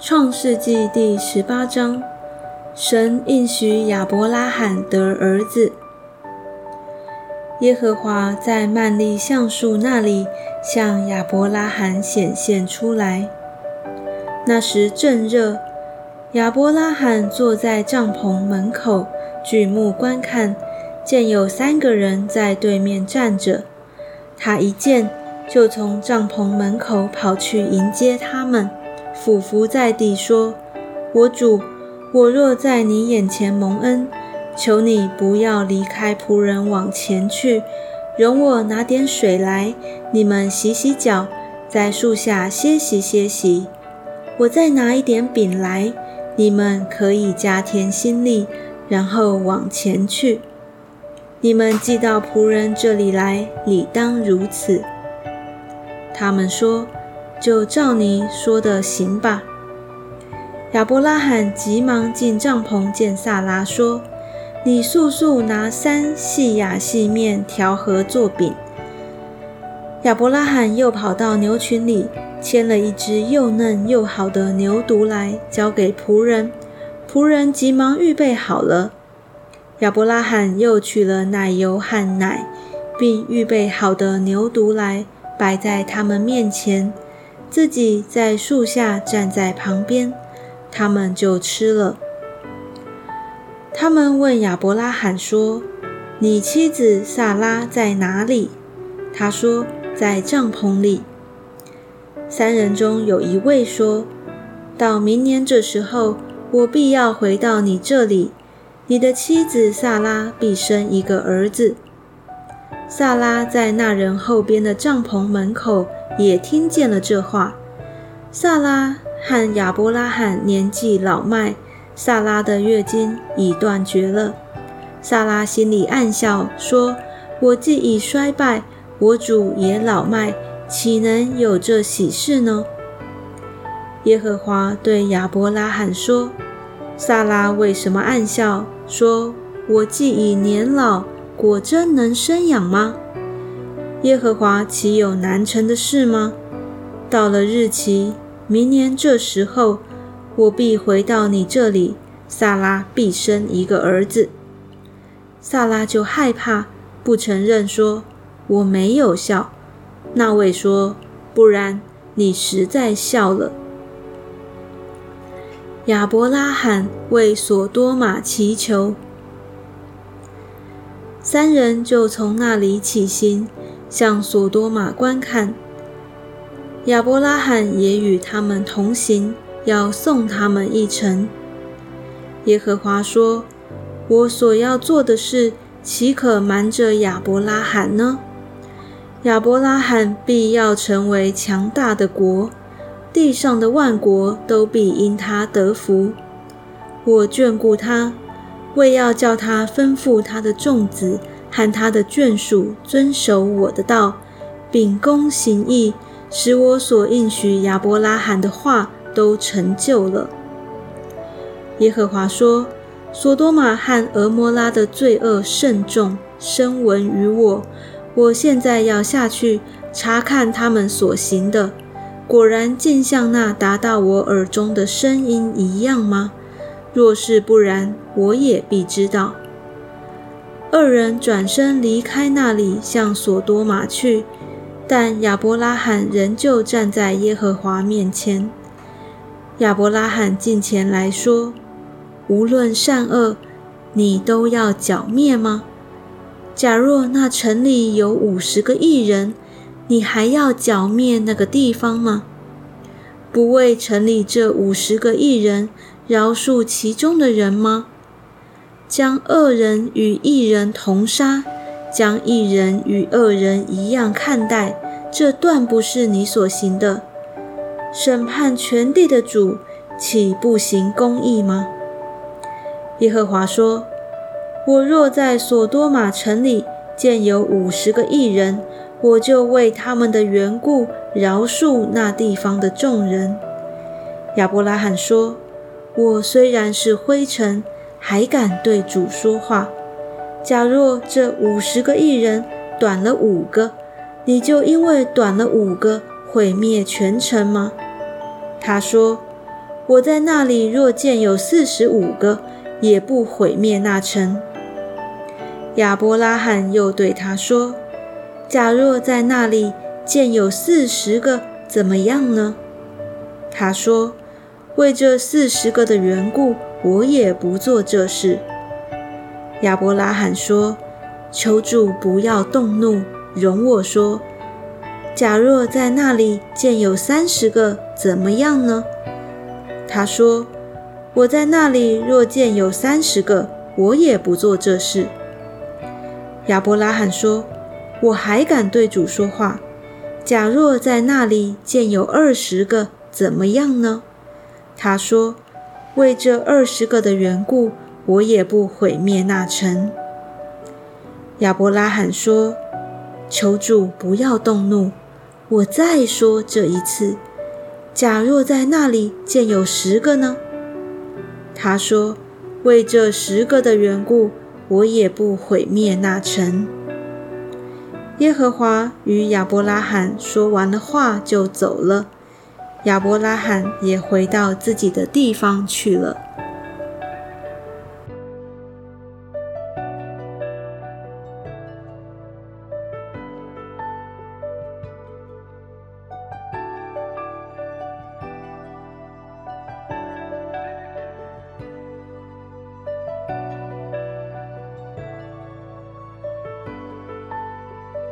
创世纪第十八章，神应许亚伯拉罕得儿子。耶和华在曼利橡树那里向亚伯拉罕显现出来。那时正热，亚伯拉罕坐在帐篷门口，举目观看，见有三个人在对面站着。他一见，就从帐篷门口跑去迎接他们。俯伏在地说：“我主，我若在你眼前蒙恩，求你不要离开仆人往前去，容我拿点水来，你们洗洗脚，在树下歇息歇息。我再拿一点饼来，你们可以加添心力，然后往前去。你们寄到仆人这里来，理当如此。”他们说。就照你说的行吧。亚伯拉罕急忙进帐篷见萨拉，说：“你速速拿三细亚细面调和做饼。”亚伯拉罕又跑到牛群里牵了一只又嫩又好的牛犊来，交给仆人。仆人急忙预备好了。亚伯拉罕又取了奶油和奶，并预备好的牛犊来，摆在他们面前。自己在树下站在旁边，他们就吃了。他们问亚伯拉罕说：“你妻子萨拉在哪里？”他说：“在帐篷里。”三人中有一位说：“到明年这时候，我必要回到你这里，你的妻子萨拉必生一个儿子。”萨拉在那人后边的帐篷门口。也听见了这话。萨拉和亚伯拉罕年纪老迈，萨拉的月经已断绝了。萨拉心里暗笑，说：“我既已衰败，我主也老迈，岂能有这喜事呢？”耶和华对亚伯拉罕说：“萨拉为什么暗笑？说我既已年老，果真能生养吗？”耶和华岂有难成的事吗？到了日期，明年这时候，我必回到你这里，萨拉必生一个儿子。萨拉就害怕，不承认，说：“我没有笑。”那位说：“不然，你实在笑了。”亚伯拉罕为索多玛祈求，三人就从那里起行。向索多玛观看，亚伯拉罕也与他们同行，要送他们一程。耶和华说：“我所要做的事，岂可瞒着亚伯拉罕呢？亚伯拉罕必要成为强大的国，地上的万国都必因他得福。我眷顾他，为要叫他吩咐他的众子。”和他的眷属遵守我的道，秉公行义，使我所应许亚伯拉罕的话都成就了。耶和华说：“索多玛和俄摩拉的罪恶甚重，声闻于我。我现在要下去查看他们所行的，果然竟像那达到我耳中的声音一样吗？若是不然，我也必知道。”二人转身离开那里，向索多玛去，但亚伯拉罕仍旧站在耶和华面前。亚伯拉罕近前来说：“无论善恶，你都要剿灭吗？假若那城里有五十个异人，你还要剿灭那个地方吗？不为城里这五十个异人饶恕其中的人吗？”将恶人与异人同杀，将异人与恶人一样看待，这断不是你所行的。审判全地的主，岂不行公义吗？耶和华说：“我若在索多玛城里见有五十个异人，我就为他们的缘故饶恕那地方的众人。”亚伯拉罕说：“我虽然是灰尘。”还敢对主说话？假若这五十个艺人短了五个，你就因为短了五个毁灭全城吗？他说：“我在那里若见有四十五个，也不毁灭那城。”亚伯拉罕又对他说：“假若在那里见有四十个，怎么样呢？”他说：“为这四十个的缘故，我也不做这事。”亚伯拉罕说：“求主不要动怒，容我说。假若在那里见有三十个，怎么样呢？”他说：“我在那里若见有三十个，我也不做这事。”亚伯拉罕说：“我还敢对主说话。假若在那里见有二十个，怎么样呢？”他说：“为这二十个的缘故。”我也不毁灭那城。亚伯拉罕说：“求主不要动怒，我再说这一次。假若在那里见有十个呢？”他说：“为这十个的缘故，我也不毁灭那城。”耶和华与亚伯拉罕说完了话，就走了。亚伯拉罕也回到自己的地方去了。